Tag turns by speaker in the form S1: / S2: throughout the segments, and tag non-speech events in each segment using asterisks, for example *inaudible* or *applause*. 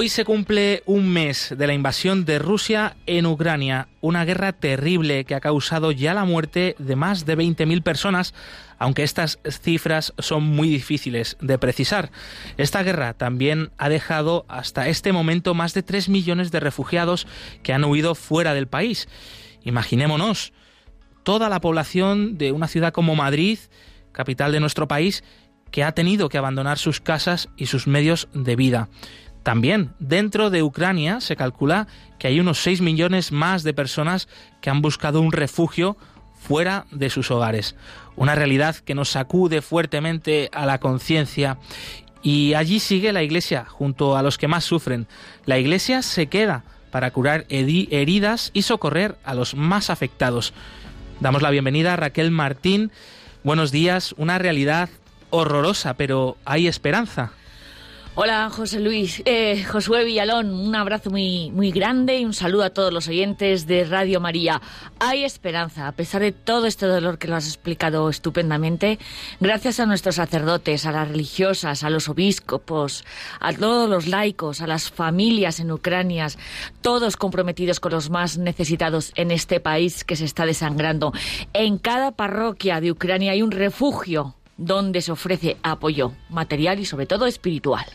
S1: Hoy se cumple un mes de la invasión de Rusia en Ucrania, una guerra terrible que ha causado ya la muerte de más de 20.000 personas, aunque estas cifras son muy difíciles de precisar. Esta guerra también ha dejado hasta este momento más de 3 millones de refugiados que han huido fuera del país. Imaginémonos toda la población de una ciudad como Madrid, capital de nuestro país, que ha tenido que abandonar sus casas y sus medios de vida. También dentro de Ucrania se calcula que hay unos 6 millones más de personas que han buscado un refugio fuera de sus hogares. Una realidad que nos sacude fuertemente a la conciencia. Y allí sigue la Iglesia, junto a los que más sufren. La Iglesia se queda para curar heridas y socorrer a los más afectados. Damos la bienvenida a Raquel Martín. Buenos días, una realidad horrorosa, pero hay esperanza.
S2: Hola, José Luis, eh, Josué Villalón, un abrazo muy, muy grande y un saludo a todos los oyentes de Radio María. Hay esperanza, a pesar de todo este dolor que lo has explicado estupendamente, gracias a nuestros sacerdotes, a las religiosas, a los obispos, a todos los laicos, a las familias en Ucrania, todos comprometidos con los más necesitados en este país que se está desangrando. En cada parroquia de Ucrania hay un refugio donde se ofrece apoyo material y sobre todo espiritual.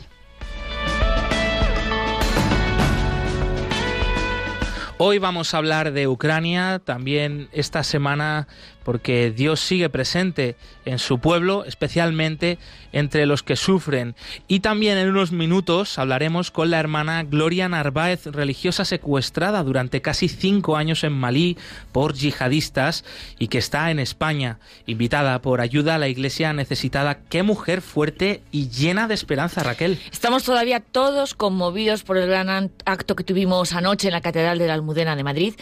S1: Hoy vamos a hablar de Ucrania, también esta semana porque Dios sigue presente en su pueblo, especialmente entre los que sufren. Y también en unos minutos hablaremos con la hermana Gloria Narváez, religiosa secuestrada durante casi cinco años en Malí por yihadistas y que está en España, invitada por ayuda a la iglesia necesitada. Qué mujer fuerte y llena de esperanza, Raquel.
S2: Estamos todavía todos conmovidos por el gran acto que tuvimos anoche en la Catedral de la Almudena de Madrid.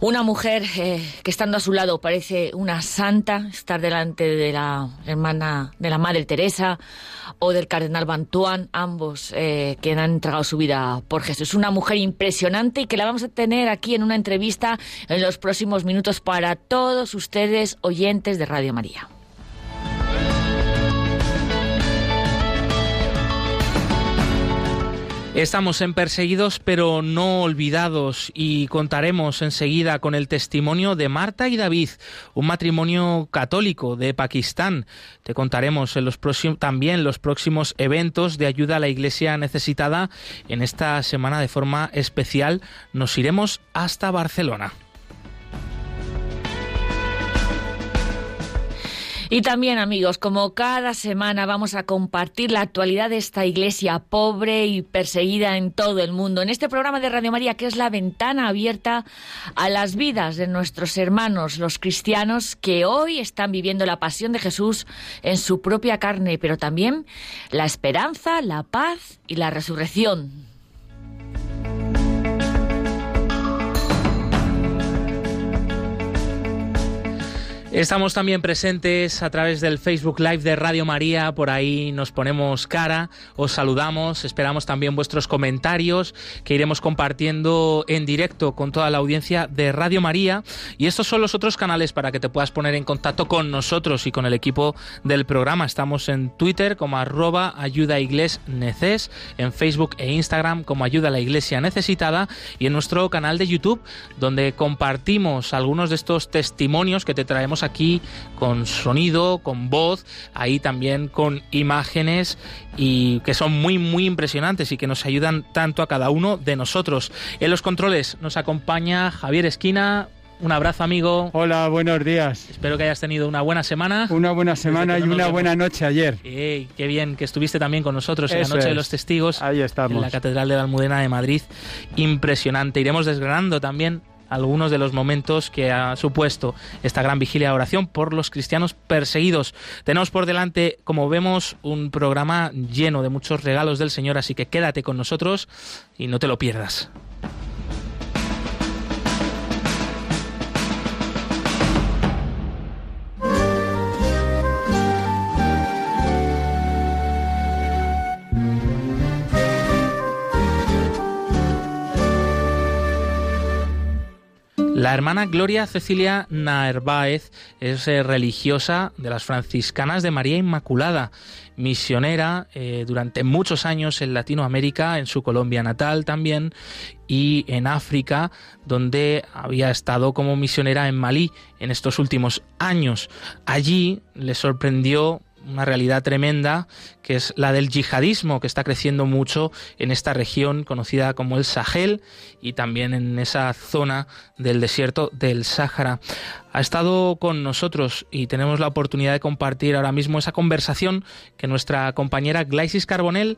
S2: Una mujer eh, que estando a su lado parece una santa, estar delante de la hermana, de la Madre Teresa o del Cardenal Bantuan, ambos eh, que han entregado su vida por Jesús. Una mujer impresionante y que la vamos a tener aquí en una entrevista en los próximos minutos para todos ustedes oyentes de Radio María.
S1: Estamos en Perseguidos pero no olvidados y contaremos enseguida con el testimonio de Marta y David, un matrimonio católico de Pakistán. Te contaremos en los próximos, también los próximos eventos de ayuda a la iglesia necesitada. En esta semana de forma especial nos iremos hasta Barcelona.
S2: Y también, amigos, como cada semana vamos a compartir la actualidad de esta iglesia pobre y perseguida en todo el mundo. En este programa de Radio María, que es la ventana abierta a las vidas de nuestros hermanos, los cristianos, que hoy están viviendo la pasión de Jesús en su propia carne, pero también la esperanza, la paz y la resurrección
S1: Estamos también presentes a través del Facebook Live de Radio María, por ahí nos ponemos cara, os saludamos, esperamos también vuestros comentarios que iremos compartiendo en directo con toda la audiencia de Radio María y estos son los otros canales para que te puedas poner en contacto con nosotros y con el equipo del programa. Estamos en Twitter como arroba ayuda neces, en Facebook e Instagram como ayuda a la iglesia necesitada y en nuestro canal de YouTube donde compartimos algunos de estos testimonios que te traemos aquí con sonido, con voz, ahí también con imágenes y que son muy muy impresionantes y que nos ayudan tanto a cada uno de nosotros. En los controles nos acompaña Javier Esquina. Un abrazo, amigo.
S3: Hola, buenos días.
S1: Espero que hayas tenido una buena semana.
S3: Una buena semana y una buena noche ayer.
S1: qué bien que estuviste también con nosotros en la Noche de los Testigos.
S3: Ahí estamos.
S1: En la Catedral de la Almudena de Madrid. Impresionante. Iremos desgranando también algunos de los momentos que ha supuesto esta gran vigilia de oración por los cristianos perseguidos. Tenemos por delante, como vemos, un programa lleno de muchos regalos del Señor, así que quédate con nosotros y no te lo pierdas. La hermana Gloria Cecilia Narváez es eh, religiosa de las franciscanas de María Inmaculada, misionera eh, durante muchos años en Latinoamérica, en su Colombia natal también, y en África, donde había estado como misionera en Malí en estos últimos años. Allí le sorprendió una realidad tremenda que es la del yihadismo que está creciendo mucho en esta región conocida como el Sahel y también en esa zona del desierto del Sáhara. Ha estado con nosotros y tenemos la oportunidad de compartir ahora mismo esa conversación que nuestra compañera Glaisis Carbonell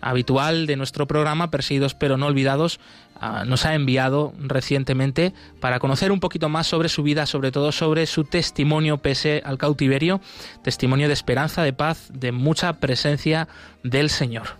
S1: habitual de nuestro programa Perseguidos pero no olvidados Ah, nos ha enviado recientemente para conocer un poquito más sobre su vida, sobre todo sobre su testimonio pese al cautiverio, testimonio de esperanza, de paz, de mucha presencia del Señor.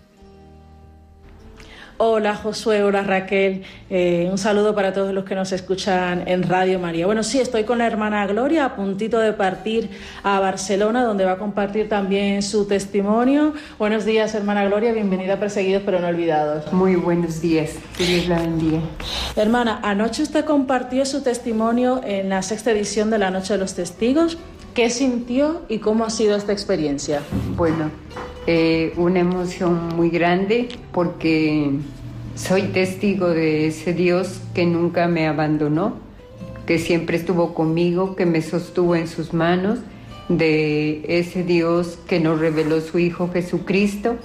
S4: Hola Josué, hola Raquel, eh, un saludo para todos los que nos escuchan en Radio María. Bueno, sí, estoy con la hermana Gloria a puntito de partir a Barcelona, donde va a compartir también su testimonio. Buenos días, hermana Gloria, bienvenida a Perseguidos pero no olvidados.
S5: Muy buenos días, que Dios la bendiga.
S4: Hermana, anoche usted compartió su testimonio en la sexta edición de la Noche de los Testigos. ¿Qué sintió y cómo ha sido esta experiencia?
S5: Bueno, eh, una emoción muy grande porque soy testigo de ese Dios que nunca me abandonó, que siempre estuvo conmigo, que me sostuvo en sus manos, de ese Dios que nos reveló su Hijo Jesucristo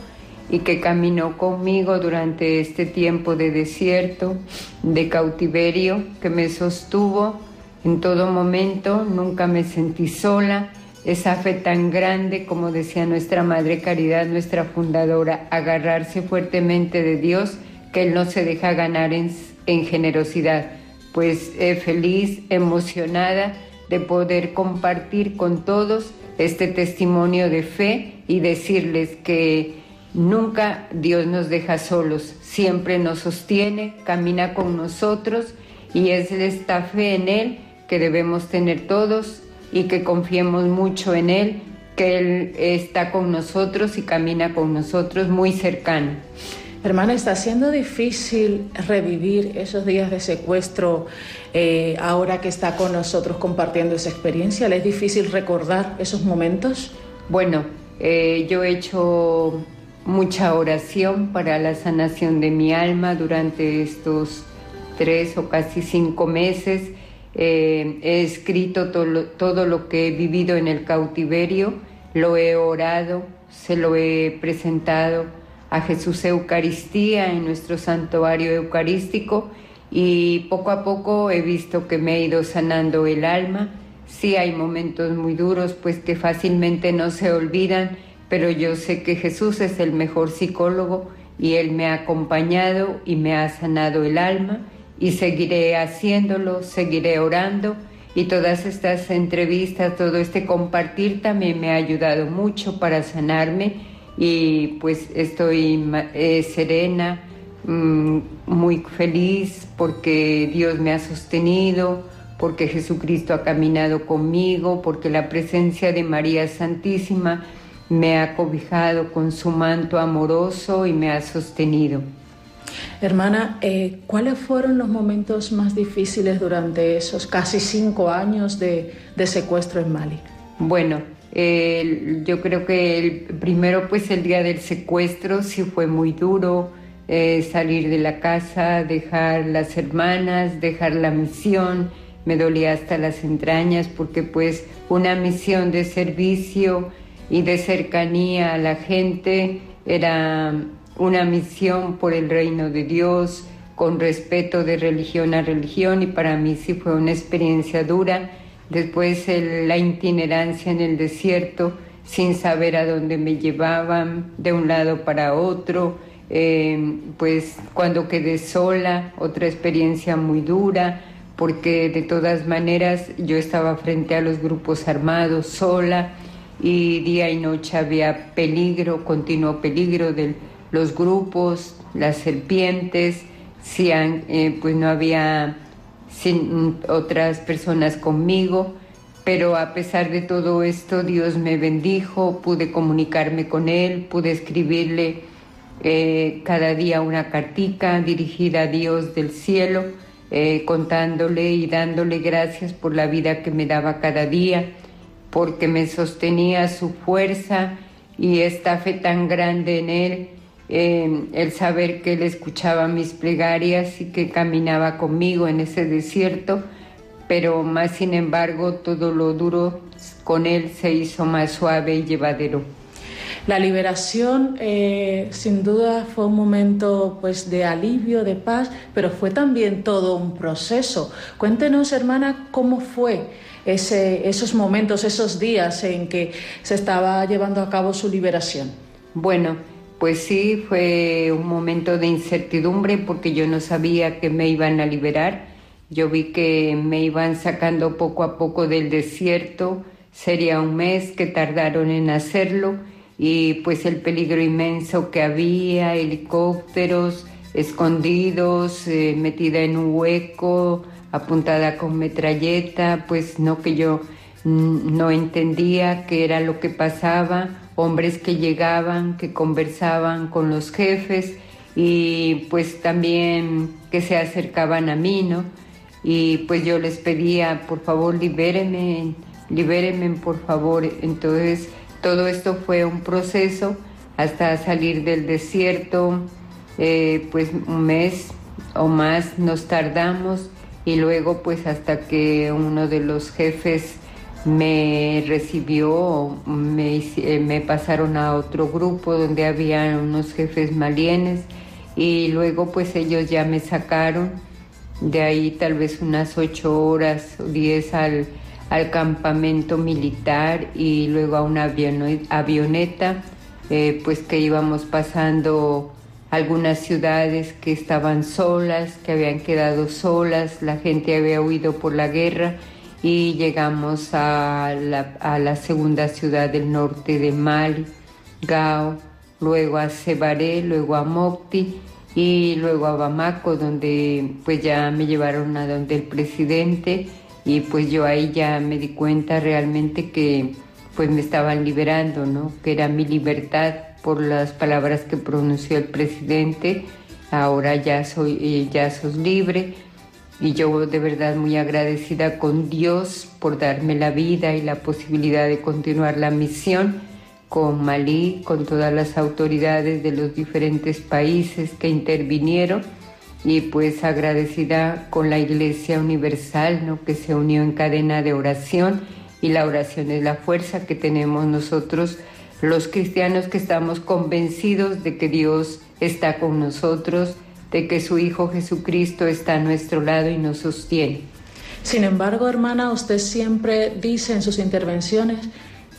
S5: y que caminó conmigo durante este tiempo de desierto, de cautiverio, que me sostuvo en todo momento, nunca me sentí sola esa fe tan grande, como decía nuestra Madre Caridad, nuestra fundadora, agarrarse fuertemente de Dios, que Él no se deja ganar en, generosidad. Pues eh, feliz, emocionada de poder compartir con todos este testimonio de fe y decirles que nunca Dios nos deja solos, siempre nos sostiene, camina con nosotros y es esta fe en Él que debemos tener todos y que confiemos mucho en Él, que Él está con nosotros y camina con nosotros muy cercano.
S4: Hermana, está siendo difícil revivir esos días de secuestro eh, ahora que está con nosotros compartiendo esa experiencia. ¿Le es difícil recordar esos momentos?
S5: Bueno, eh, yo he hecho mucha oración para la sanación de mi alma durante estos tres o casi cinco meses. Eh, he escrito todo lo, que he vivido en el cautiverio, lo he orado, se lo he presentado a Jesús Eucaristía en nuestro santuario eucarístico y poco a poco he visto que me ha ido sanando el alma. Sí hay momentos muy duros, pues que fácilmente no se olvidan, pero yo sé que Jesús es el mejor psicólogo y Él me ha acompañado y me ha sanado el alma y seguiré haciéndolo, seguiré orando y todas estas entrevistas, todo este compartir también me ha ayudado mucho para sanarme y pues estoy eh, serena, mm, muy feliz porque Dios me ha sostenido, porque Jesucristo ha caminado conmigo, porque la presencia de María Santísima me ha cobijado con su manto amoroso y me ha sostenido.
S4: Hermana, eh, ¿cuáles fueron los momentos más difíciles durante esos casi cinco años de, secuestro en Mali?
S5: Bueno, yo creo que el primero, pues el día del secuestro sí fue muy duro. Eh, salir de la casa, dejar las hermanas, dejar la misión, me dolía hasta las entrañas porque pues una misión de servicio y de cercanía a la gente era una misión por el reino de Dios, con respeto de religión a religión y para mí sí fue una experiencia dura. Después la itinerancia en el desierto sin saber a dónde me llevaban de un lado para otro, eh, pues cuando quedé sola, otra experiencia muy dura, porque de todas maneras yo estaba frente a los grupos armados sola y día y noche había peligro, continuo peligro de los grupos, las serpientes, si, eh, pues no había otras personas conmigo, pero a pesar de todo esto Dios me bendijo, pude comunicarme con Él, pude escribirle eh, cada día una cartica dirigida a Dios del cielo, eh, contándole y dándole gracias por la vida que me daba cada día, porque me sostenía su fuerza y esta fe tan grande en Él, eh, el saber que Él escuchaba mis plegarias y que caminaba conmigo en ese desierto, pero más sin embargo todo lo duro con Él se hizo más suave y llevadero.
S4: La liberación eh, sin duda fue un momento pues de alivio, de paz, pero fue también todo un proceso. Cuéntenos, hermana, cómo fue ese, esos momentos, esos días en que se estaba llevando a cabo su liberación.
S5: Bueno, pues sí, fue un momento de incertidumbre porque yo no sabía que me iban a liberar. Yo vi que me iban sacando poco a poco del desierto. Sería un mes que tardaron en hacerlo y pues el peligro inmenso que había, helicópteros escondidos, eh, metida en un hueco, apuntada con metralleta, pues no que yo no entendía qué era lo que pasaba, hombres que llegaban, que conversaban con los jefes y pues también que se acercaban a mí, ¿no? Y pues yo les pedía, por favor, libérenme, libérenme, por favor. Entonces, todo esto fue un proceso hasta salir del desierto, eh, pues un mes o más nos tardamos y luego pues hasta que uno de los jefes me recibió, me, eh, me pasaron a otro grupo donde había unos jefes malienes y luego pues ellos ya me sacaron. De ahí tal vez unas ocho horas o diez al al campamento militar y luego a una avioneta, eh, pues que íbamos pasando algunas ciudades que estaban solas, que habían quedado solas, la gente había huido por la guerra y llegamos a la, a la segunda ciudad del norte de Mali, Gao, luego a Cebaré, luego a Mopti y luego a Bamako, donde pues ya me llevaron a donde el presidente y pues yo ahí ya me di cuenta realmente que pues me estaban liberando, ¿no? Que era mi libertad por las palabras que pronunció el presidente. Ahora ya soy, eh, ya sos libre y yo de verdad muy agradecida con Dios por darme la vida y la posibilidad de continuar la misión con Malí, con todas las autoridades de los diferentes países que intervinieron y pues agradecida con la Iglesia Universal, ¿no? que se unió en cadena de oración y la oración es la fuerza que tenemos nosotros los cristianos que estamos convencidos de que Dios está con nosotros, de que su Hijo Jesucristo está a nuestro lado y nos sostiene.
S4: Sin embargo, hermana, usted siempre dice en sus intervenciones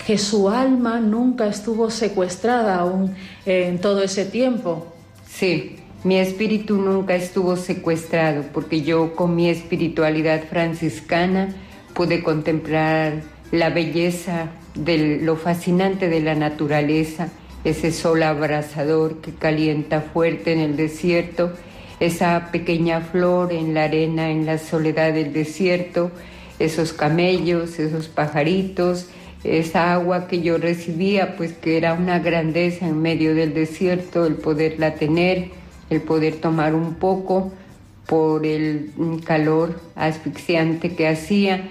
S4: que su alma nunca estuvo secuestrada aún en todo ese tiempo.
S5: Sí, mi espíritu nunca estuvo secuestrado porque yo con mi espiritualidad franciscana pude contemplar la belleza de lo fascinante de la naturaleza, ese sol abrasador que calienta fuerte en el desierto, esa pequeña flor en la arena, en la soledad del desierto, esos camellos, esos pajaritos, esa agua que yo recibía, pues que era una grandeza en medio del desierto, el poderla tener el poder tomar un poco por el calor asfixiante que hacía.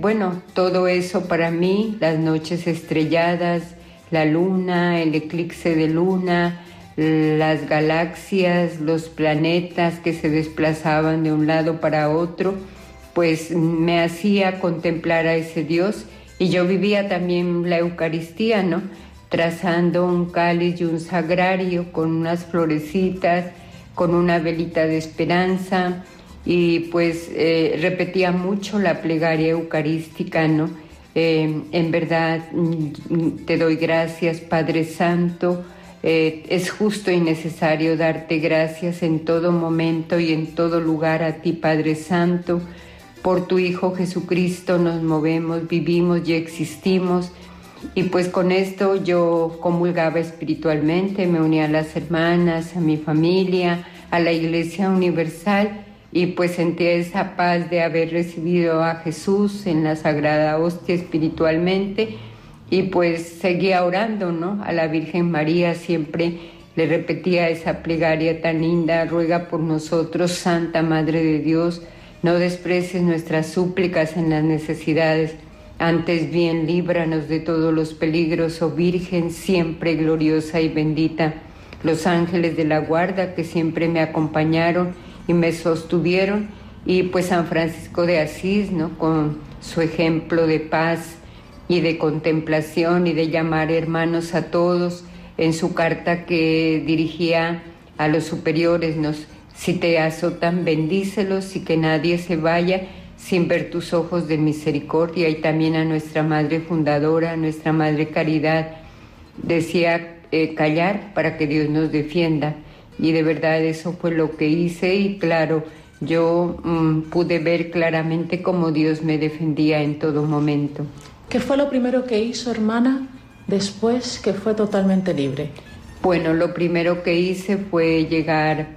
S5: bueno, todo eso para mí, las noches estrelladas, la luna, el eclipse de luna, las galaxias, los planetas que se desplazaban de un lado para otro, pues me hacía contemplar a ese Dios y yo vivía también la Eucaristía, ¿no? trazando un cáliz y un sagrario con unas florecitas, con una velita de esperanza y pues eh, repetía mucho la plegaria eucarística, ¿no? Eh, en verdad mm, te doy gracias Padre Santo eh, es justo y necesario darte gracias en todo momento y en todo lugar a ti, Padre Santo. Por tu Hijo Jesucristo nos movemos, vivimos y existimos. Y pues con esto yo comulgaba espiritualmente, me unía a las hermanas, a mi familia, a la Iglesia Universal y pues sentía esa paz de haber recibido a Jesús en la Sagrada Hostia espiritualmente y pues seguía orando, ¿no? A la Virgen María siempre le repetía esa plegaria tan linda, ruega por nosotros, Santa Madre de Dios, no desprecies nuestras súplicas en las necesidades, antes bien líbranos de todos los peligros, oh Virgen, siempre gloriosa y bendita. Los ángeles de la guarda que siempre me acompañaron y me sostuvieron, y pues San Francisco de Asís, ¿no? Con su ejemplo de paz, y de contemplación y de llamar hermanos a todos. En su carta que dirigía a los superiores, nos, si te azotan, bendícelos y que nadie se vaya sin ver tus ojos de misericordia. Y también a nuestra Madre Fundadora, a nuestra Madre Caridad, decía eh, callar para que Dios nos defienda y de verdad eso fue lo que hice y claro, yo mm, pude ver claramente cómo Dios me defendía en todo momento.
S4: ¿Qué fue lo primero que hizo, hermana, después que fue totalmente libre?
S5: Bueno, lo primero que hice fue llegar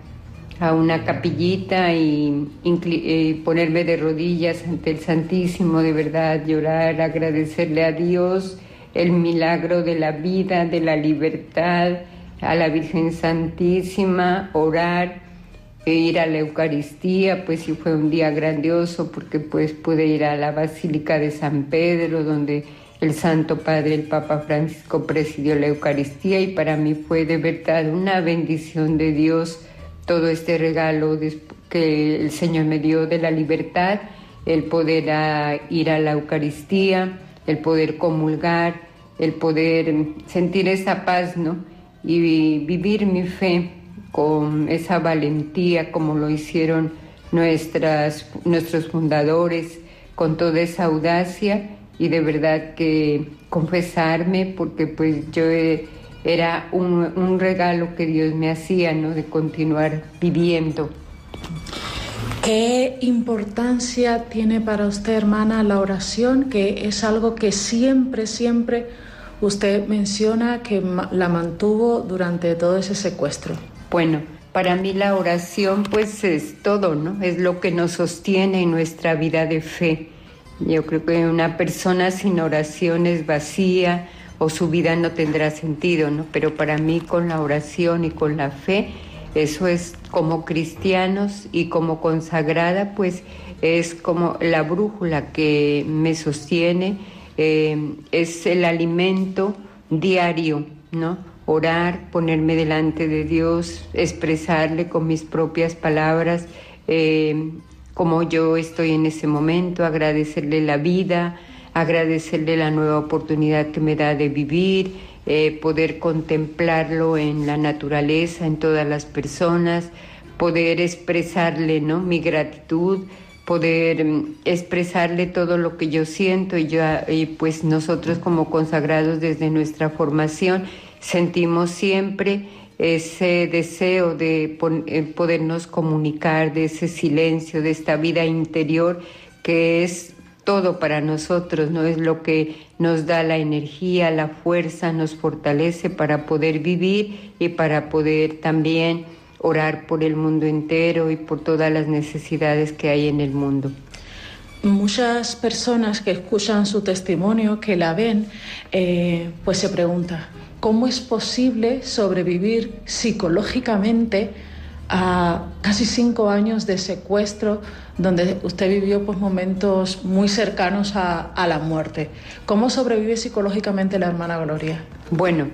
S5: a una capillita y, y, ponerme de rodillas ante el Santísimo, de verdad, llorar, agradecerle a Dios el milagro de la vida, de la libertad, a la Virgen Santísima, orar e ir a la Eucaristía, pues sí fue un día grandioso porque pues pude ir a la Basílica de San Pedro, donde el Santo Padre, el Papa Francisco, presidió la Eucaristía y para mí fue de verdad una bendición de Dios todo este regalo que el Señor me dio de la libertad, el poder ir a la Eucaristía, el poder comulgar, el poder sentir esa paz, ¿no? Y vivir mi fe con esa valentía como lo hicieron nuestras, nuestros fundadores, con toda esa audacia y de verdad que confesarme porque pues yo era un, un, regalo que Dios me hacía, ¿no? De continuar viviendo.
S4: ¿Qué importancia tiene para usted, hermana, la oración? Que es algo que siempre, siempre usted menciona que la mantuvo durante todo ese secuestro.
S5: Bueno, para mí la oración pues es todo, ¿no? Es lo que nos sostiene en nuestra vida de fe. Yo creo que una persona sin oración es vacía o su vida no tendrá sentido, ¿no? Pero para mí con la oración y con la fe, eso es como cristianos y como consagrada, pues es como la brújula que me sostiene, eh, es el alimento diario, ¿no? orar, ponerme delante de Dios, expresarle con mis propias palabras eh, como yo estoy en ese momento, agradecerle la vida, agradecerle la nueva oportunidad que me da de vivir, eh, poder contemplarlo en la naturaleza, en todas las personas, poder expresarle ¿no? mi gratitud, poder mm, expresarle todo lo que yo siento y, yo, y pues nosotros como consagrados desde nuestra formación sentimos siempre ese deseo de eh, podernos comunicar, de ese silencio, de esta vida interior que es todo para nosotros, no es lo que nos da la energía, la fuerza, nos fortalece para poder vivir y para poder también orar por el mundo entero y por todas las necesidades que hay en el mundo.
S4: Muchas personas que escuchan su testimonio, que la ven, eh, pues se preguntan, cómo es posible sobrevivir psicológicamente a casi cinco años de secuestro donde usted vivió pues, momentos muy cercanos a, la muerte. ¿Cómo sobrevive psicológicamente la hermana Gloria?
S5: Bueno,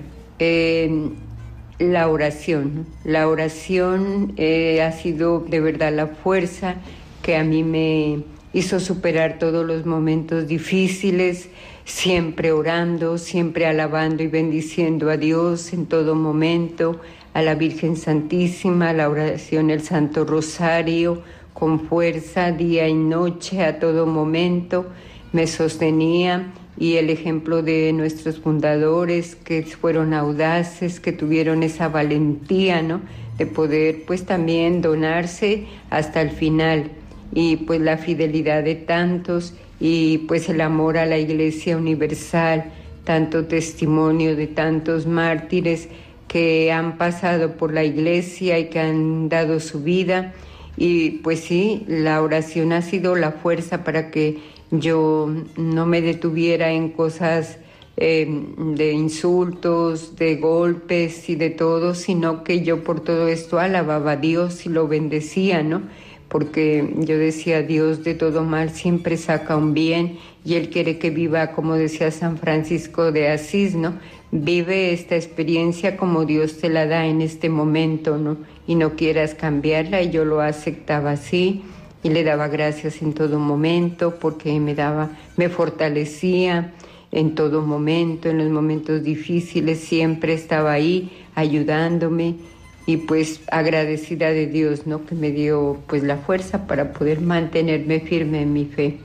S5: la oración. La oración eh, ha sido de verdad la fuerza que a mí me hizo superar todos los momentos difíciles siempre orando, siempre alabando y bendiciendo a Dios en todo momento, a la Virgen Santísima, la oración, el Santo Rosario, con fuerza día y noche, a todo momento, me sostenía y el ejemplo de nuestros fundadores que fueron audaces, que tuvieron esa valentía, ¿no? De poder pues también donarse hasta el final y pues la fidelidad de tantos y pues el amor a la Iglesia Universal, tanto testimonio de tantos mártires que han pasado por la Iglesia y que han dado su vida. Y pues sí, la oración ha sido la fuerza para que yo no me detuviera en cosas eh, de insultos, de golpes y de todo, sino que yo por todo esto alababa a Dios y lo bendecía, ¿no? Porque yo decía, Dios de todo mal siempre saca un bien y Él quiere que viva, como decía San Francisco de Asís, ¿no? Vive esta experiencia como Dios te la da en este momento, ¿no? Y no quieras cambiarla y yo lo aceptaba así y le daba gracias en todo momento porque me daba, me fortalecía en todo momento, en los momentos difíciles siempre estaba ahí ayudándome y pues agradecida de Dios, ¿no? Que me dio pues la fuerza para poder mantenerme firme en mi fe.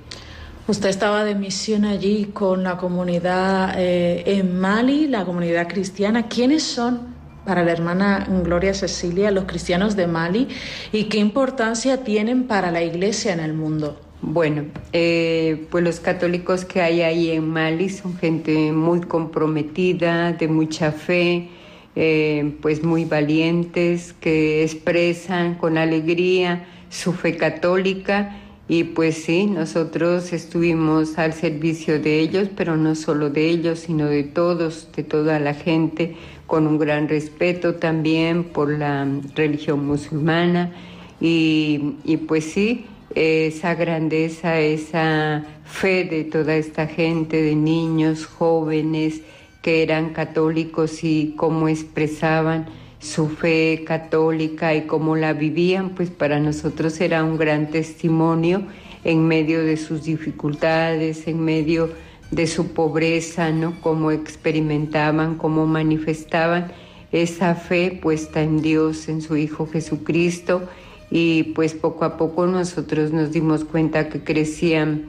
S4: Usted estaba de misión allí con la comunidad eh, en Mali, la comunidad cristiana. ¿Quiénes son para la hermana Gloria Cecilia, los cristianos de Mali, y qué importancia tienen para la iglesia en el mundo?
S5: Bueno, eh, pues los católicos que hay ahí en Mali son gente muy comprometida, de mucha fe, eh, pues muy valientes, que expresan con alegría su fe católica y pues sí, nosotros estuvimos al servicio de ellos, pero no solo de ellos, sino de todos, de toda la gente con un gran respeto también por la religión musulmana. Y, y pues sí, esa grandeza, esa fe de toda esta gente, de niños, jóvenes que eran católicos y cómo expresaban su fe católica y cómo la vivían, pues para nosotros era un gran testimonio en medio de sus dificultades, en medio de su pobreza, ¿no? Cómo experimentaban, cómo manifestaban esa fe puesta en Dios, en su Hijo Jesucristo, y pues poco a poco nosotros nos dimos cuenta que crecían,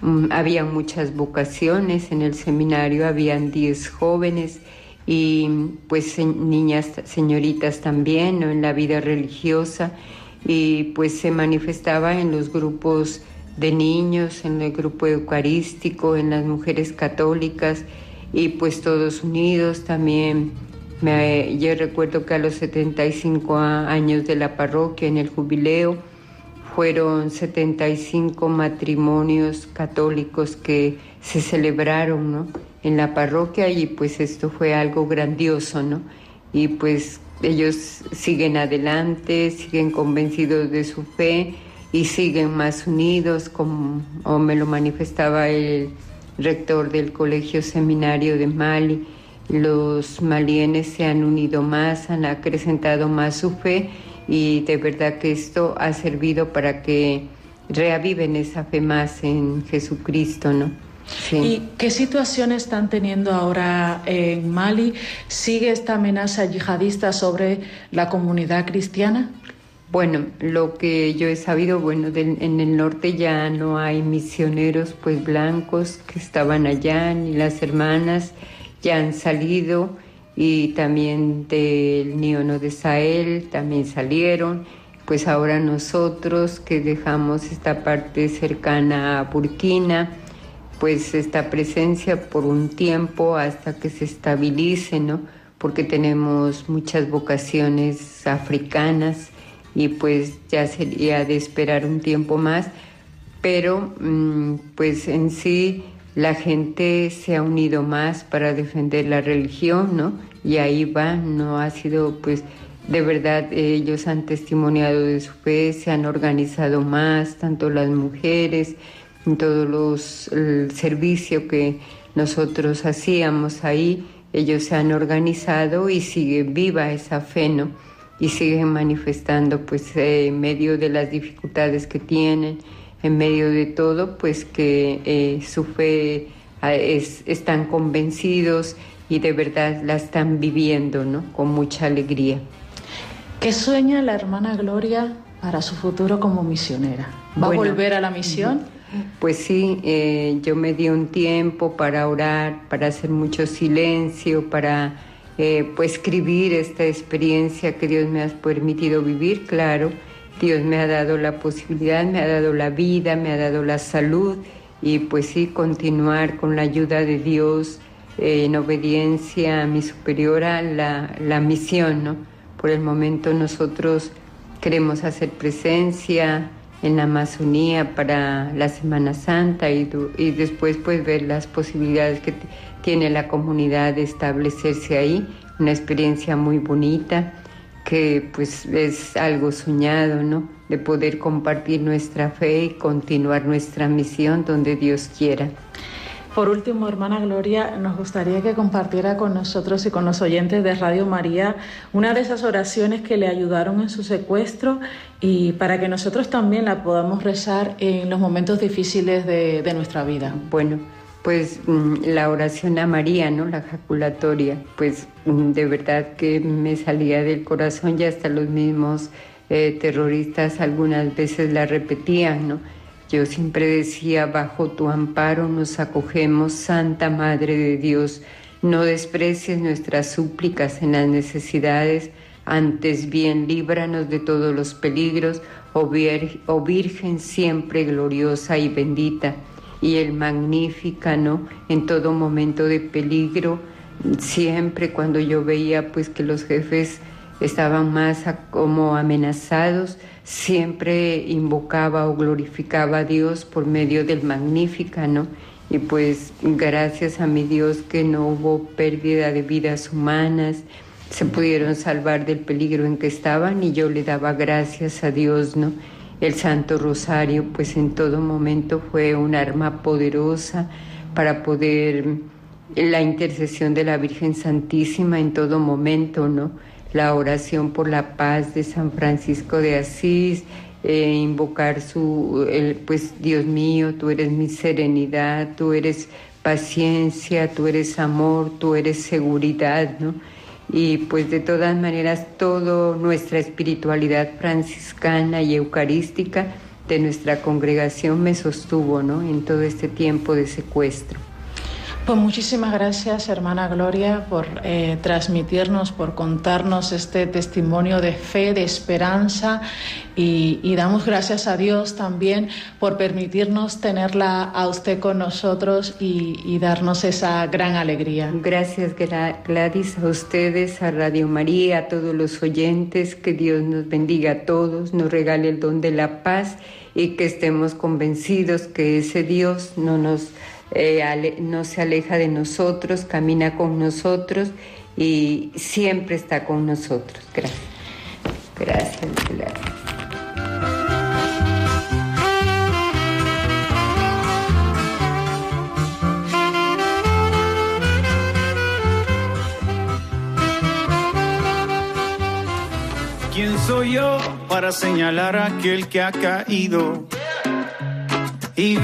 S5: mm, había muchas vocaciones en el seminario, habían 10 jóvenes y pues niñas, señoritas también, ¿no? en la vida religiosa, y pues se manifestaba en los grupos de niños, en el grupo eucarístico, en las mujeres católicas y pues todos unidos también. Me, yo recuerdo que a los 75 años de la parroquia, en el jubileo, fueron 75 matrimonios católicos que se celebraron ¿no? en la parroquia y pues esto fue algo grandioso, ¿no? Y pues ellos siguen adelante, siguen convencidos de su fe y siguen más unidos, como me lo manifestaba el rector del Colegio Seminario de Mali. Los malienes se han unido más, han acrecentado más su fe y de verdad que esto ha servido para que reaviven esa fe más en Jesucristo, ¿no?
S4: ¿Y qué situación están teniendo ahora en Mali? ¿Sigue esta amenaza yihadista sobre la comunidad cristiana?
S5: Bueno, lo que yo he sabido, bueno, en el norte ya no hay misioneros pues blancos que estaban allá, ni las hermanas ya han salido y también del Niono de Sahel también salieron. Pues ahora nosotros que dejamos esta parte cercana a Burkina, pues esta presencia por un tiempo hasta que se estabilice, ¿no? Porque tenemos muchas vocaciones africanas y pues ya sería de esperar un tiempo más, pero mm, pues en sí la gente se ha unido más para defender la religión, ¿no? Y ahí va, no ha sido pues de verdad ellos han testimoniado de su fe, se han organizado más, tanto las mujeres, en todos los el servicio que nosotros hacíamos ahí, ellos se han organizado y sigue viva esa fe, ¿no? Y siguen manifestando pues en medio de las dificultades que tienen, en medio de todo, pues que eh, su fe ah, es, están convencidos y de verdad la están viviendo, ¿no? Con mucha alegría.
S4: ¿Qué sueña la hermana Gloria para su futuro como misionera? ¿Va a volver a la misión?
S5: Pues sí, eh, yo me di un tiempo para orar, para hacer mucho silencio, para eh, pues escribir esta experiencia que Dios me ha permitido vivir, claro. Dios me ha dado la posibilidad, me ha dado la vida, me ha dado la salud y pues sí, continuar con la ayuda de Dios eh, en obediencia a mi superiora la, la misión, ¿no? Por el momento nosotros queremos hacer presencia en la Amazonía para la Semana Santa y, y después pues ver las posibilidades que tiene la comunidad de establecerse ahí, una experiencia muy bonita que pues es algo soñado, ¿no? De poder compartir nuestra fe y continuar nuestra misión donde Dios quiera.
S4: Por último, hermana Gloria, nos gustaría que compartiera con nosotros y con los oyentes de Radio María una de esas oraciones que le ayudaron en su secuestro y para que nosotros también la podamos rezar en los momentos difíciles de, nuestra vida.
S5: Bueno, pues mm, la oración a María, ¿no? La jaculatoria, pues mm, de verdad que me salía del corazón y hasta los mismos eh, terroristas algunas veces la repetían, ¿no? Yo siempre decía, bajo tu amparo nos acogemos, Santa Madre de Dios, no desprecies nuestras súplicas en las necesidades, antes bien líbranos de todos los peligros, oh, oh Virgen siempre gloriosa y bendita, y el magnífica, ¿no? En todo momento de peligro, siempre cuando yo veía pues que los jefes estaban más como amenazados, siempre invocaba o glorificaba a Dios por medio del Magnífica, ¿no? Y pues gracias a mi Dios que no hubo pérdida de vidas humanas, se pudieron salvar del peligro en que estaban y yo le daba gracias a Dios, ¿no? El Santo Rosario pues en todo momento fue un arma poderosa para poder la intercesión de la Virgen Santísima en todo momento, ¿no? La oración por la paz de San Francisco de Asís, eh, invocar su, pues Dios mío, tú eres mi serenidad, tú eres paciencia, tú eres amor, tú eres seguridad, ¿no? Y pues de todas maneras, toda nuestra espiritualidad franciscana y eucarística de nuestra congregación me sostuvo, ¿no? En todo este tiempo de secuestro.
S4: Pues muchísimas gracias, hermana Gloria, por eh, transmitirnos, por contarnos este testimonio de fe, de esperanza y, damos gracias a Dios también por permitirnos tenerla a usted con nosotros y, y darnos esa gran alegría.
S5: Gracias Gladys, a ustedes, a Radio María, a todos los oyentes, que Dios nos bendiga a todos, nos regale el don de la paz y que estemos convencidos que ese Dios no nos eh, no se aleja de nosotros, camina con nosotros y siempre está con nosotros. Gracias. Gracias, gracias.
S6: ¿Quién soy yo para señalar a aquel que ha caído y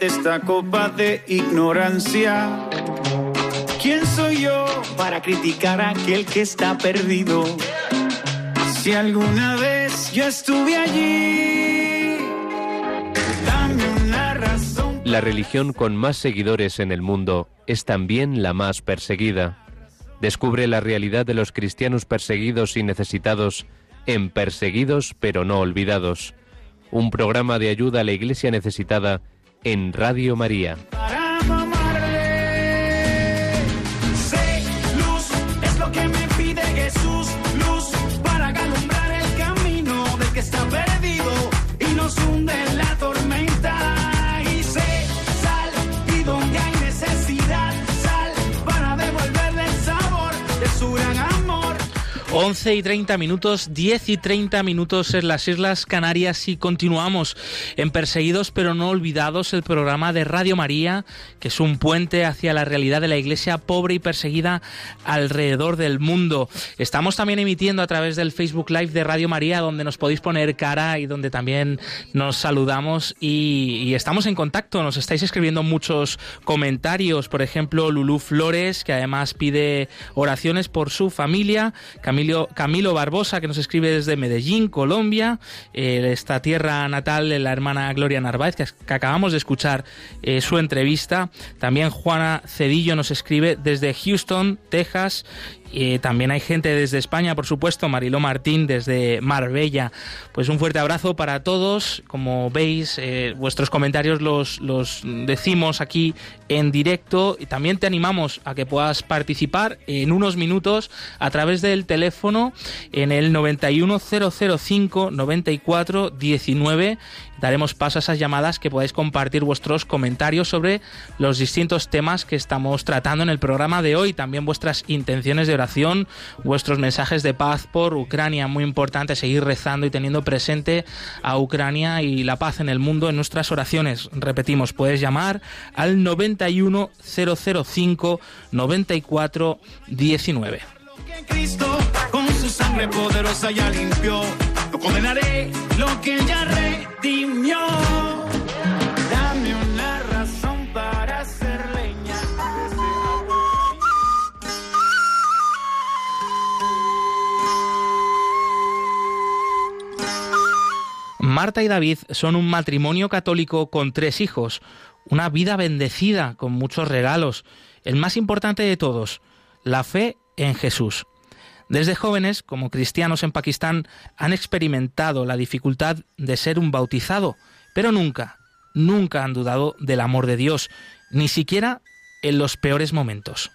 S6: esta copa de ignorancia. ¿Quién soy yo para criticar a aquel que está perdido? Si alguna vez yo estuve allí, dame una razón.
S7: La religión con más seguidores en el mundo es también la más perseguida. Descubre la realidad de los cristianos perseguidos y necesitados en Perseguidos pero no olvidados, un programa de ayuda a la Iglesia necesitada en Radio
S1: María.11 y 30 minutos, 10 y 30 minutos en las Islas Canarias y continuamos en Perseguidos pero no olvidados, el programa de Radio María, que es un puente hacia la realidad de la iglesia pobre y perseguida alrededor del mundo. Estamos también emitiendo a través del Facebook Live de Radio María, donde nos podéis poner cara y donde también nos saludamos y, y estamos en contacto. Nos estáis escribiendo muchos comentarios, por ejemplo, Lulú Flores, que además pide oraciones por su familia, Camilo Camilo, Barbosa, que nos escribe desde Medellín, Colombia, eh, esta tierra natal de la hermana Gloria Narváez, que, acabamos de escuchar eh, su entrevista. También Juana Cedillo nos escribe desde Houston, Texas, también hay gente desde España, por supuesto, Mariló Martín desde Marbella. Pues un fuerte abrazo para todos. Como veis, eh, vuestros comentarios los, los decimos aquí en directo y también te animamos a que puedas participar en unos minutos a través del teléfono en el 91005 94 19 daremos paso a esas llamadas que podáis compartir vuestros comentarios sobre los distintos temas que estamos tratando en el programa de hoy, también vuestras intenciones de oración, vuestros mensajes de paz por Ucrania, muy importante seguir rezando y teniendo presente a Ucrania y la paz en el mundo en nuestras oraciones. Repetimos, puedes llamar al 91005 94 19.
S6: Cristo con su sangre poderosa ya limpió condenaré lo que ya redimió. Dame una razón para ser leña.
S1: Marta y David son un matrimonio católico con tres hijos, una vida bendecida con muchos regalos, el más importante de todos, la fe en Jesús. Desde jóvenes, como cristianos en Pakistán, han experimentado la dificultad de ser un bautizado, pero nunca, nunca han dudado del amor de Dios, ni siquiera en los peores momentos.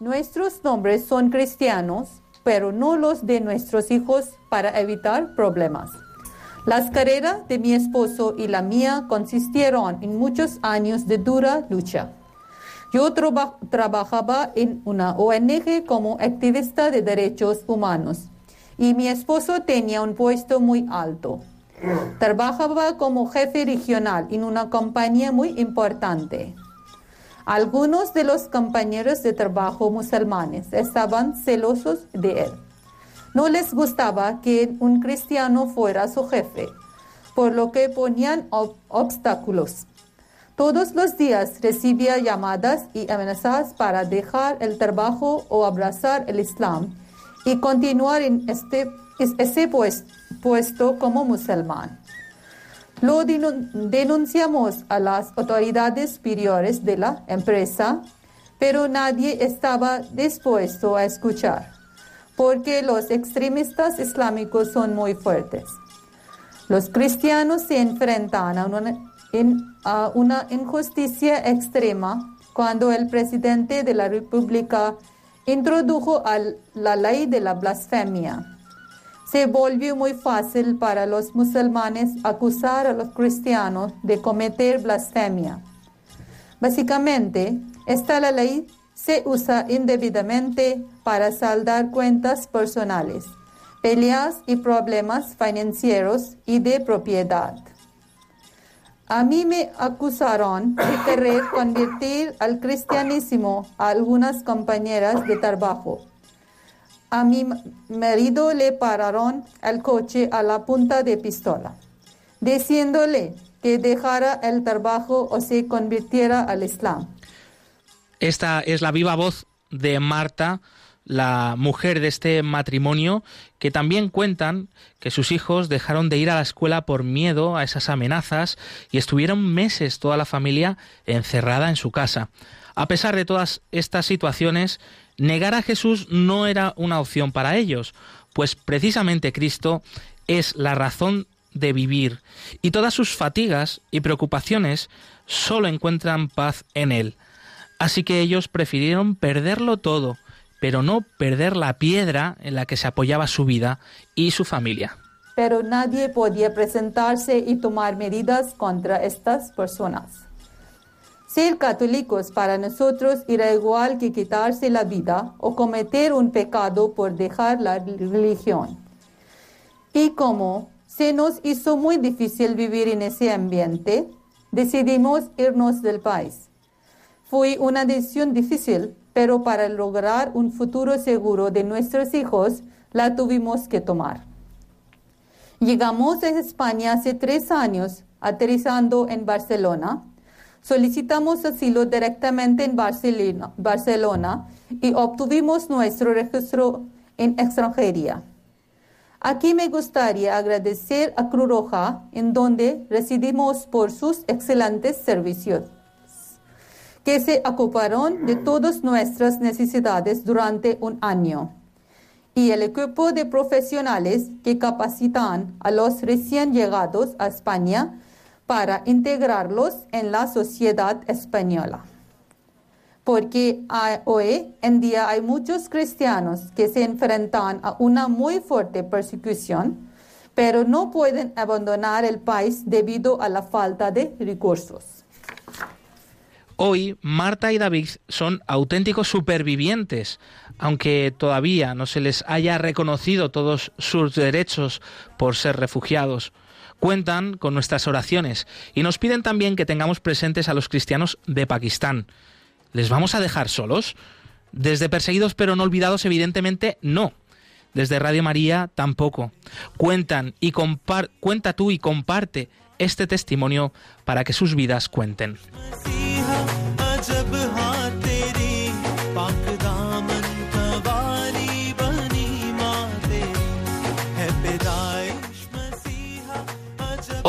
S8: Nuestros nombres son cristianos, pero no los de nuestros hijos para evitar problemas. Las carreras de mi esposo y la mía consistieron en muchos años de dura lucha. Yo trabajaba en una ONG como activista de derechos humanos y mi esposo tenía un puesto muy alto. Trabajaba como jefe regional en una compañía muy importante. Algunos de los compañeros de trabajo musulmanes estaban celosos de él. No les gustaba que un cristiano fuera su jefe, por lo que ponían obstáculos. Todos los días recibía llamadas y amenazas para dejar el trabajo o abrazar el Islam y continuar en este, ese puesto como musulmán. Lo denunciamos a las autoridades superiores de la empresa, pero nadie estaba dispuesto a escuchar, porque los extremistas islámicos son muy fuertes. Los cristianos se enfrentan a una en una injusticia extrema cuando el presidente de la República introdujo la ley de la blasfemia. Se volvió muy fácil para los musulmanes acusar a los cristianos de cometer blasfemia. Básicamente, esta ley se usa indebidamente para saldar cuentas personales, peleas y problemas financieros y de propiedad. A mí me acusaron de querer convertir al cristianismo a algunas compañeras de trabajo. A mi marido le pararon el coche a la punta de pistola, diciéndole que dejara el trabajo o se convirtiera al Islam.
S1: Esta es la viva voz de Marta, la mujer de este matrimonio, que también cuentan que sus hijos dejaron de ir a la escuela por miedo a esas amenazas y estuvieron meses toda la familia encerrada en su casa. A pesar de todas estas situaciones, negar a Jesús no era una opción para ellos, pues precisamente Cristo es la razón de vivir y todas sus fatigas y preocupaciones solo encuentran paz en Él. Así que ellos prefirieron perderlo todo pero no perder la piedra en la que se apoyaba su vida y su familia.
S8: Pero nadie podía presentarse y tomar medidas contra estas personas. Ser católicos para nosotros era igual que quitarse la vida o cometer un pecado por dejar la religión. Y como se nos hizo muy difícil vivir en ese ambiente, decidimos irnos del país. Fue una decisión difícil, pero para lograr un futuro seguro de nuestros hijos, la tuvimos que tomar. Llegamos a España hace tres años, aterrizando en Barcelona. Solicitamos asilo directamente en Barcelona, y obtuvimos nuestro registro en extranjería. Aquí me gustaría agradecer a Cruz Roja, en donde residimos por sus excelentes servicios, que se ocuparon de todas nuestras necesidades durante un año, y el equipo de profesionales que capacitan a los recién llegados a España para integrarlos en la sociedad española porque hoy en día hay muchos cristianos que se enfrentan a una muy fuerte persecución, pero no pueden abandonar el país debido a la falta de recursos.
S1: Hoy Marta y David son auténticos supervivientes, aunque todavía no se les haya reconocido todos sus derechos por ser refugiados. Cuentan con nuestras oraciones y nos piden también que tengamos presentes a los cristianos de Pakistán. ¿Les vamos a dejar solos? Desde Perseguidos pero no olvidados, evidentemente no. Desde Radio María tampoco. Cuentan y cuenta tú y comparte este testimonio para que sus vidas cuenten. अजब हाँ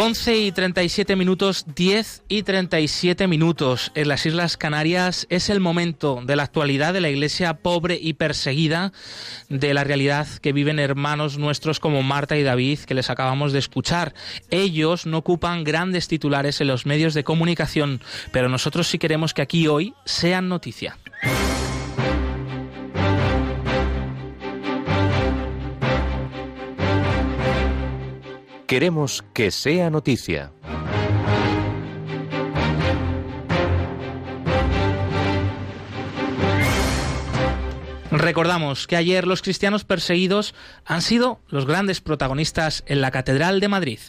S1: Once y 37 minutos, 10 y 37 minutos. En las Islas Canarias es el momento de la actualidad de la iglesia pobre y perseguida, de la realidad que viven hermanos nuestros como Marta y David, que les acabamos de escuchar. Ellos no ocupan grandes titulares en los medios de comunicación, pero nosotros sí queremos que aquí hoy sean noticia.
S7: Queremos que sea noticia.
S1: Recordamos que ayer los cristianos perseguidos han sido los grandes protagonistas en la Catedral de Madrid.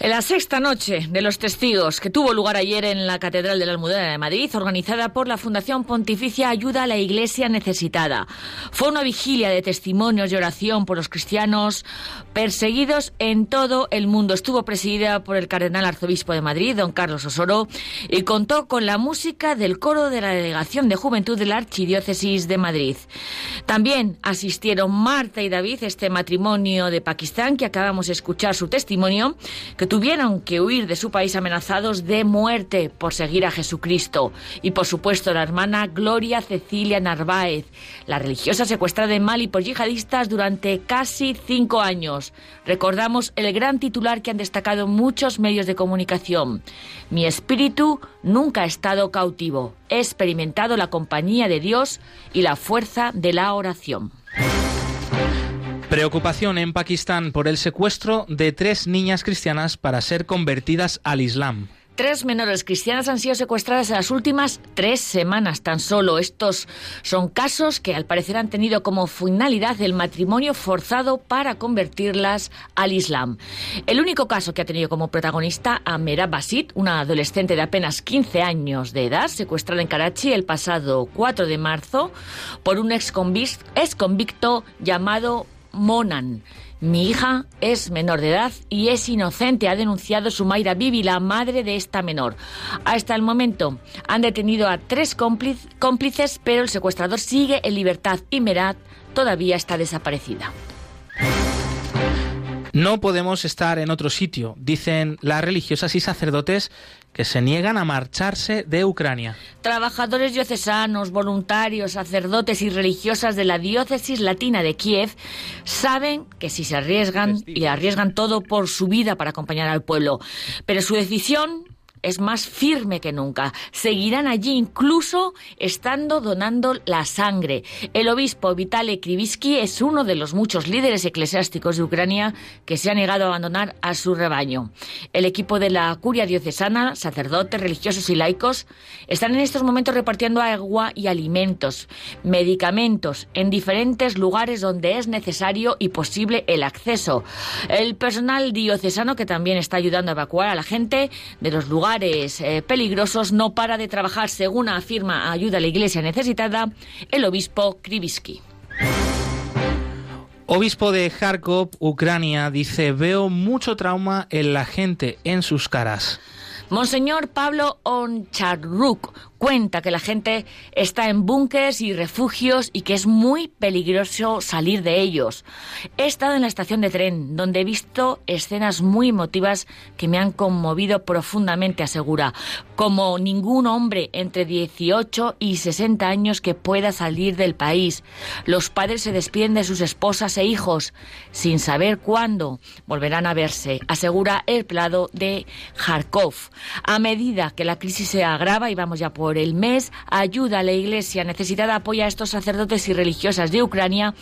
S2: En la sexta noche de los testigos que tuvo lugar ayer en la Catedral de la Almudena de Madrid, organizada por la Fundación Pontificia Ayuda a la Iglesia Necesitada. Fue una vigilia de testimonios y oración por los cristianos perseguidos en todo el mundo. Estuvo presidida por el cardenal arzobispo de Madrid, don Carlos Osoro, y contó con la música del coro de la Delegación de Juventud de la Archidiócesis de Madrid. También asistieron Marta y David, este matrimonio de Pakistán, que acabamos de escuchar su testimonio, que tuvieron que huir de su país amenazados de muerte por seguir a Jesucristo. Y por supuesto la hermana Gloria Cecilia Narváez, la religiosa secuestrada en Mali por yihadistas durante casi cinco años. Recordamos el gran titular que han destacado muchos medios de comunicación. Mi espíritu nunca ha estado cautivo. He experimentado la compañía de Dios y la fuerza de la oración.
S1: Preocupación en Pakistán por el secuestro de tres niñas cristianas para ser convertidas al Islam.
S2: Tres menores cristianas han sido secuestradas en las últimas tres semanas tan solo. Estos son casos que al parecer han tenido como finalidad el matrimonio forzado para convertirlas al Islam. El único caso que ha tenido como protagonista a Merab Basit, una adolescente de apenas 15 años de edad, secuestrada en Karachi el pasado 4 de marzo por un ex convicto llamado Monan. Mi hija es menor de edad y es inocente, ha denunciado Sumaira Bibi, la madre de esta menor. Hasta el momento han detenido a tres cómplices, pero el secuestrador sigue en libertad y Merat todavía está desaparecida.
S1: No podemos estar en otro sitio, dicen las religiosas y sacerdotes que se niegan a marcharse de Ucrania.
S2: Trabajadores diocesanos, voluntarios, sacerdotes y religiosas de la diócesis latina de Kiev saben que si se arriesgan y arriesgan todo por su vida para acompañar al pueblo, pero su decisión es más firme que nunca. Seguirán allí incluso estando donando la sangre. El obispo Vitaly Krivitsky es uno de los muchos líderes eclesiásticos de Ucrania que se ha negado a abandonar a su rebaño. El equipo de la curia diocesana, sacerdotes, religiosos y laicos, están en estos momentos repartiendo agua y alimentos, medicamentos en diferentes lugares donde es necesario y posible el acceso. El personal diocesano que también está ayudando a evacuar a la gente de los lugares eh, peligrosos no para de trabajar, según afirma Ayuda a la Iglesia Necesitada el obispo Krivitsky.
S1: Obispo de Kharkov, Ucrania, dice, veo mucho trauma en la gente, en sus caras.
S2: Monseñor Pablo Oncharruk, Cuenta que la gente está en búnkers y refugios y que es muy peligroso salir de ellos. He estado en la estación de tren donde he visto escenas muy emotivas que me han conmovido profundamente, asegura, como ningún hombre entre 18 y 60 años que pueda salir del país. Los padres se despiden de sus esposas e hijos sin saber cuándo volverán a verse, asegura el plado de Kharkov. A medida que la crisis se agrava y vamos ya por el mes, ayuda a la Iglesia necesitada apoya a estos sacerdotes y religiosas de Ucrania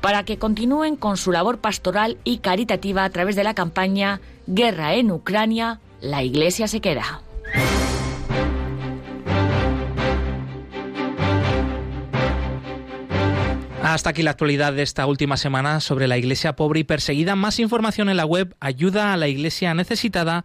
S2: para que continúen con su labor pastoral y caritativa a través de la campaña Guerra en Ucrania, la Iglesia se queda.
S1: Hasta aquí la actualidad de esta última semana sobre la iglesia pobre y perseguida. Más información en la web ayuda a la iglesia necesitada.org.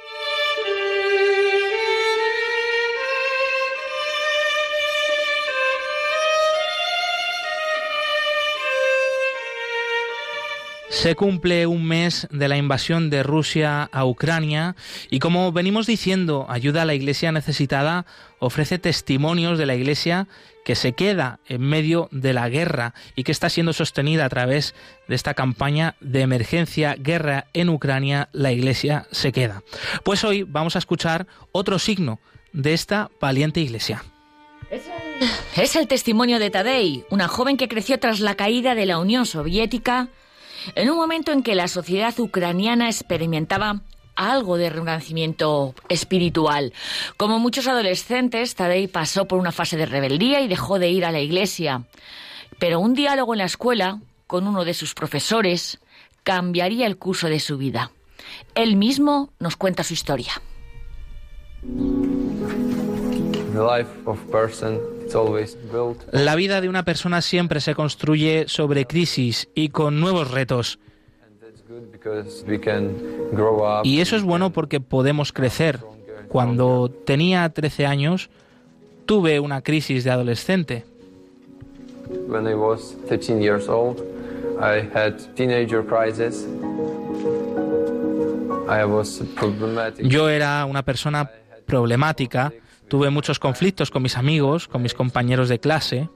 S1: Se cumple un mes de la invasión de Rusia a Ucrania y como venimos diciendo, ayuda a la Iglesia necesitada ofrece testimonios de la Iglesia que se queda en medio de la guerra y que está siendo sostenida a través de esta campaña de emergencia Guerra en Ucrania, la Iglesia se queda. Pues hoy vamos a escuchar otro signo de esta valiente Iglesia.
S2: Es el testimonio de Tadei, una joven que creció tras la caída de la Unión Soviética en un momento en que la sociedad ucraniana experimentaba algo de renacimiento espiritual. Como muchos adolescentes, Tadei pasó por una fase de rebeldía y dejó de ir a la iglesia. Pero un diálogo en la escuela con uno de sus profesores cambiaría el curso de su vida. Él mismo nos cuenta su historia.
S1: La vida de una persona siempre se construye sobre crisis y con nuevos retos. Y eso es bueno porque podemos crecer. Cuando tenía 13 años, tuve una crisis de adolescente. Yo era una persona problemática Tuve muchos conflictos con mis amigos, con mis compañeros de clase.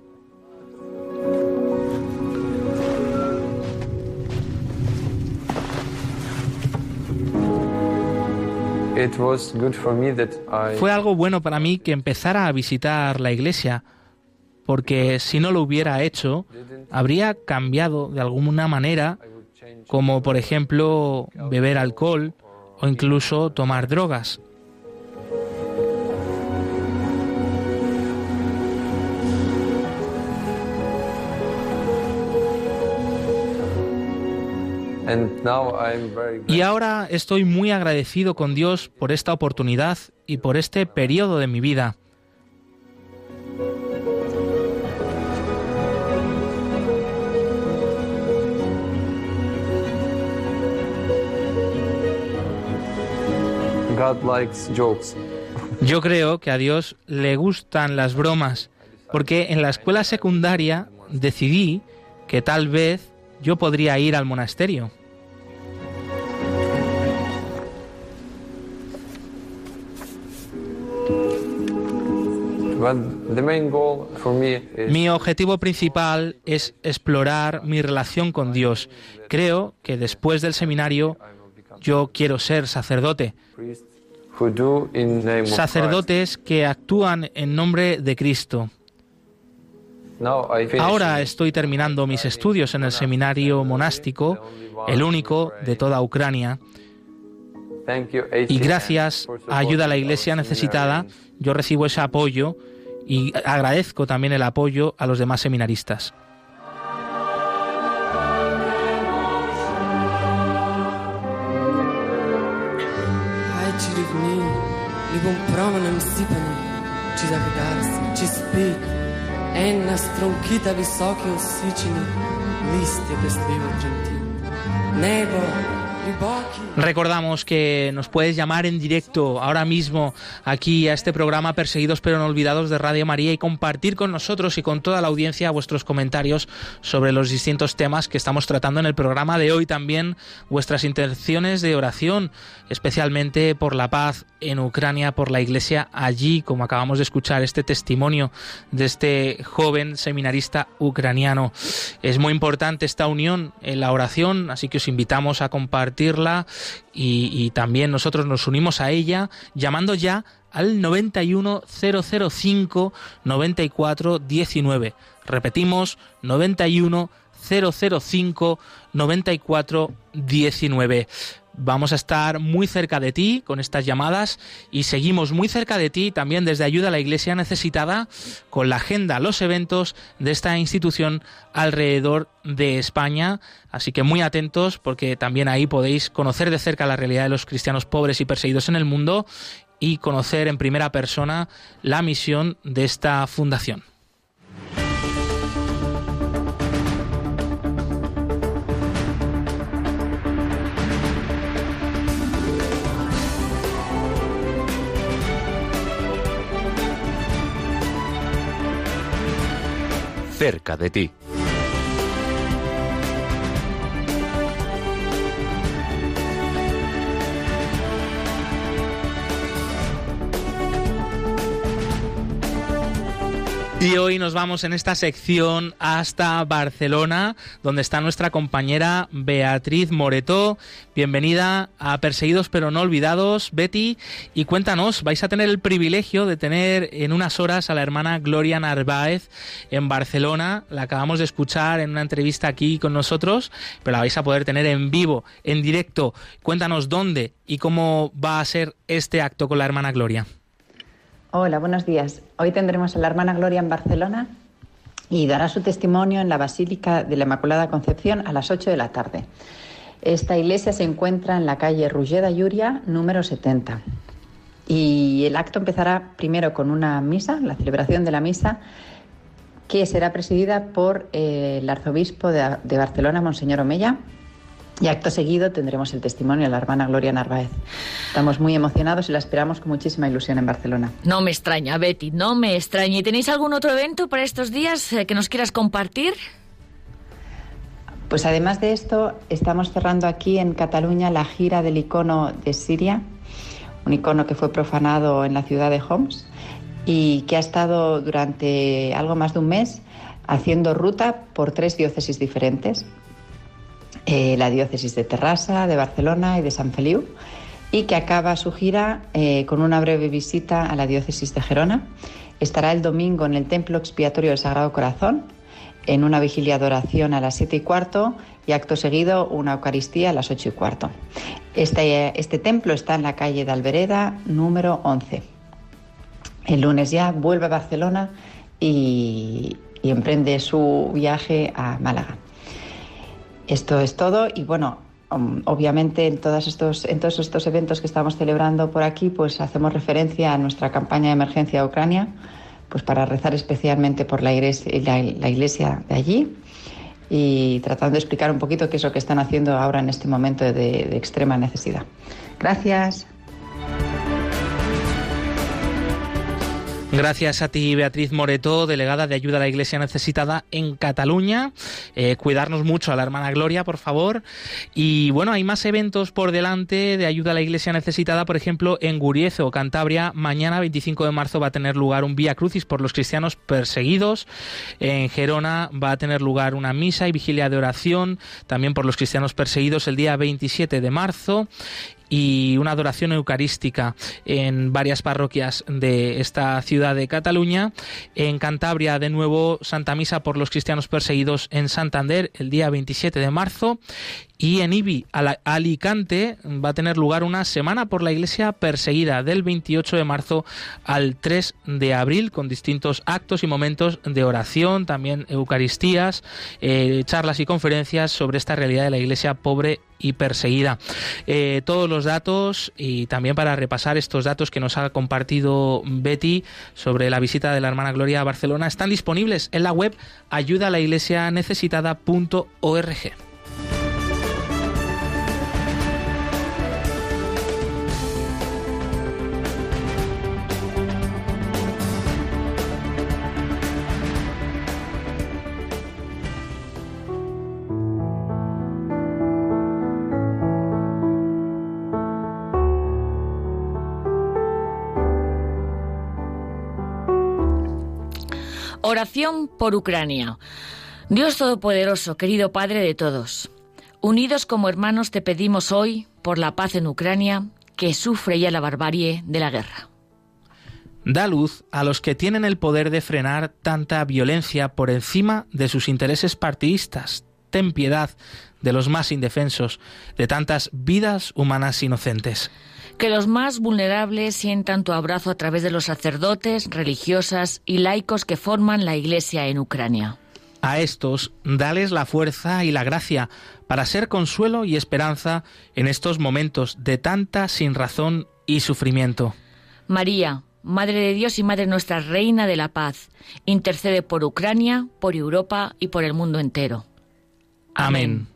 S1: Fue algo bueno para mí que empezara a visitar la iglesia, porque si no lo hubiera hecho, habría cambiado de alguna manera, como por ejemplo beber alcohol o incluso tomar drogas. Y ahora estoy muy agradecido con Dios por esta oportunidad y por este periodo de mi vida. Yo creo que a Dios le gustan las bromas, porque en la escuela secundaria decidí que tal vez yo podría ir al monasterio. Mi objetivo principal es explorar mi relación con Dios. Creo que después del seminario yo quiero ser sacerdote. Sacerdotes que actúan en nombre de Cristo. Ahora estoy terminando mis estudios en el seminario monástico, el único de toda Ucrania. Y gracias a ayuda a la iglesia necesitada, yo recibo ese apoyo y agradezco también el apoyo a los demás seminaristas.
S9: Ен на струнките високи освичени, листи без ливо тремти.
S1: Небо Recordamos que nos puedes llamar en directo ahora mismo aquí a este programa Perseguidos pero no olvidados de Radio María y compartir con nosotros y con toda la audiencia vuestros comentarios sobre los distintos temas que estamos tratando en el programa de hoy. También vuestras intenciones de oración, especialmente por la paz en Ucrania, por la iglesia allí, como acabamos de escuchar este testimonio de este joven seminarista ucraniano. Es muy importante esta unión en la oración, así que os invitamos a compartirla y, también nosotros nos unimos a ella llamando ya al 91005 9419. Repetimos, 91005 9419 vamos a estar muy cerca de ti con estas llamadas y seguimos muy cerca de ti también desde Ayuda a la Iglesia Necesitada con la agenda, los eventos de esta institución alrededor de España. Así que muy atentos porque también ahí podéis conocer de cerca la realidad de los cristianos pobres y perseguidos en el mundo y conocer en primera persona la misión de esta fundación.
S7: Cerca de ti.
S1: Y hoy nos vamos en esta sección hasta Barcelona, donde está nuestra compañera Beatriz Moretó. Bienvenida a Perseguidos pero no olvidados, Betty. Y cuéntanos, vais a tener el privilegio de tener en unas horas a la hermana Gloria Narváez en Barcelona. La acabamos de escuchar en una entrevista aquí con nosotros, pero la vais a poder tener en vivo, en directo. Cuéntanos dónde y cómo va a ser este acto con la hermana Gloria.
S10: Hola, buenos días. Hoy tendremos a la hermana Gloria en Barcelona y dará su testimonio en la Basílica de la Inmaculada Concepción a las 8 de la tarde. Esta iglesia se encuentra en la calle Rugeda Yuria, número 70. Y el acto empezará primero con una misa, la celebración de la misa, que será presidida por eh, el arzobispo de, Barcelona, Monseñor Omeya, y acto seguido tendremos el testimonio de la hermana Gloria Narváez. Estamos muy emocionados y la esperamos con muchísima ilusión en Barcelona.
S2: No me extraña, Betty, no me extraña. ¿Y tenéis algún otro evento para estos días eh, que nos quieras compartir?
S10: Pues además de esto, estamos cerrando aquí en Cataluña la gira del icono de Siria, un icono que fue profanado en la ciudad de Homs y que ha estado durante algo más de un mes haciendo ruta por tres diócesis diferentes. Eh, la diócesis de Terrassa, de Barcelona y de San Feliu, y que acaba su gira eh, con una breve visita a la diócesis de Gerona. Estará el domingo en el Templo Expiatorio del Sagrado Corazón, en una vigilia de oración a las siete y cuarto y acto seguido una Eucaristía a las ocho y cuarto. Este, este templo está en la calle de Albereda, número 11. El lunes ya vuelve a Barcelona y emprende su viaje a Málaga. Esto es todo y bueno, um, obviamente en todos, estos, en todos estos eventos que estamos celebrando por aquí, pues hacemos referencia a nuestra campaña de emergencia de Ucrania, pues para rezar especialmente por la iglesia, la, iglesia de allí y tratando de explicar un poquito qué es lo que están haciendo ahora en este momento de extrema necesidad. Gracias.
S1: Gracias a ti, Beatriz Moreto, delegada de Ayuda a la Iglesia Necesitada en Cataluña. Eh, cuidarnos mucho a la hermana Gloria, por favor. Y bueno, hay más eventos por delante de Ayuda a la Iglesia Necesitada. Por ejemplo, en Guriezo, Cantabria, mañana 25 de marzo va a tener lugar un Vía Crucis por los cristianos perseguidos. En Gerona va a tener lugar una misa y vigilia de oración también por los cristianos perseguidos el día 27 de marzo y una adoración eucarística en varias parroquias de esta ciudad de Cataluña. En Cantabria, de nuevo, Santa Misa por los cristianos perseguidos en Santander el día 27 de marzo. Y en Ibi, Alicante, va a tener lugar una semana por la iglesia perseguida del 28 de marzo al 3 de abril, con distintos actos y momentos de oración, también Eucaristías, eh, charlas y conferencias sobre esta realidad de la iglesia pobre y perseguida. Eh, todos los datos y también para repasar estos datos que nos ha compartido Betty sobre la visita de la hermana Gloria a Barcelona están disponibles en la web ayudalaiglesianecesitada.org.
S2: Oración por Ucrania. Dios Todopoderoso, querido Padre de todos, unidos como hermanos te pedimos hoy por la paz en Ucrania, que sufre ya la barbarie de la guerra.
S1: Da luz a los que tienen el poder de frenar tanta violencia por encima de sus intereses partidistas. Ten piedad de los más indefensos, de tantas vidas humanas inocentes.
S2: Que los más vulnerables sientan tu abrazo a través de los sacerdotes, religiosas y laicos que forman la Iglesia en Ucrania.
S1: A estos, dales la fuerza y la gracia para ser consuelo y esperanza en estos momentos de tanta sinrazón y sufrimiento.
S2: María, Madre de Dios y Madre nuestra Reina de la Paz, intercede por Ucrania, por Europa y por el mundo entero.
S1: Amén.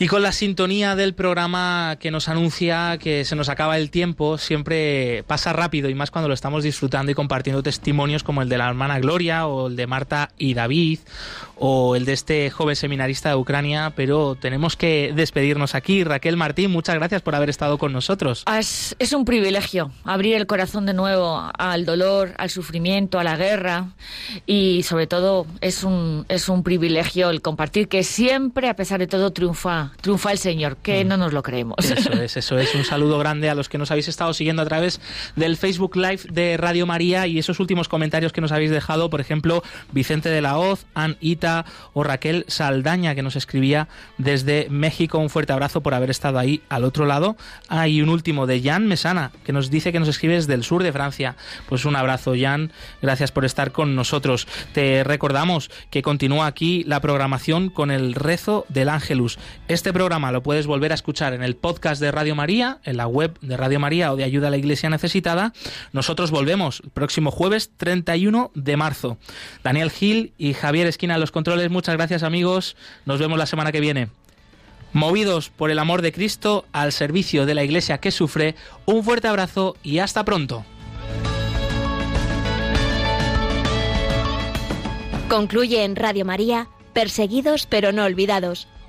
S1: Y con la sintonía del programa que nos anuncia que se nos acaba el tiempo, siempre pasa rápido y más cuando lo estamos disfrutando y compartiendo testimonios como el de la hermana Gloria o el de Marta y David o el de este joven seminarista de Ucrania, pero tenemos que despedirnos aquí. Raquel Martín, muchas gracias por haber estado con nosotros.
S2: Ah, es, es un privilegio abrir el corazón de nuevo al dolor, al sufrimiento, a la guerra y sobre todo es un, es un privilegio el compartir que siempre, a pesar de todo, triunfa triunfa, el Señor, que mm. no nos lo creemos.
S1: Eso es, *laughs* eso es. Un saludo grande a los que nos habéis estado siguiendo a través del Facebook Live de Radio María y esos últimos comentarios que nos habéis dejado, por ejemplo, Vicente de la Hoz, Ann Ita o Raquel Saldaña, que nos escribía desde México. Un fuerte abrazo por haber estado ahí al otro lado. Hay un último de Jan Mesana, que nos dice que nos escribe desde el sur de Francia. Pues un abrazo, Jan. Gracias por estar con nosotros. Te recordamos que continúa aquí la programación con el rezo del Ángelus. Este programa lo puedes volver a escuchar en el podcast de Radio María, en la web de Radio María o de Ayuda a la Iglesia Necesitada. Nosotros volvemos el próximo jueves 31 de marzo. Daniel Gil y Javier Esquina en los controles, muchas gracias amigos. Nos vemos la semana que viene. Movidos por el amor de Cristo al servicio de la Iglesia que sufre, un fuerte abrazo y hasta pronto.
S11: Concluye en Radio María, Perseguidos pero no olvidados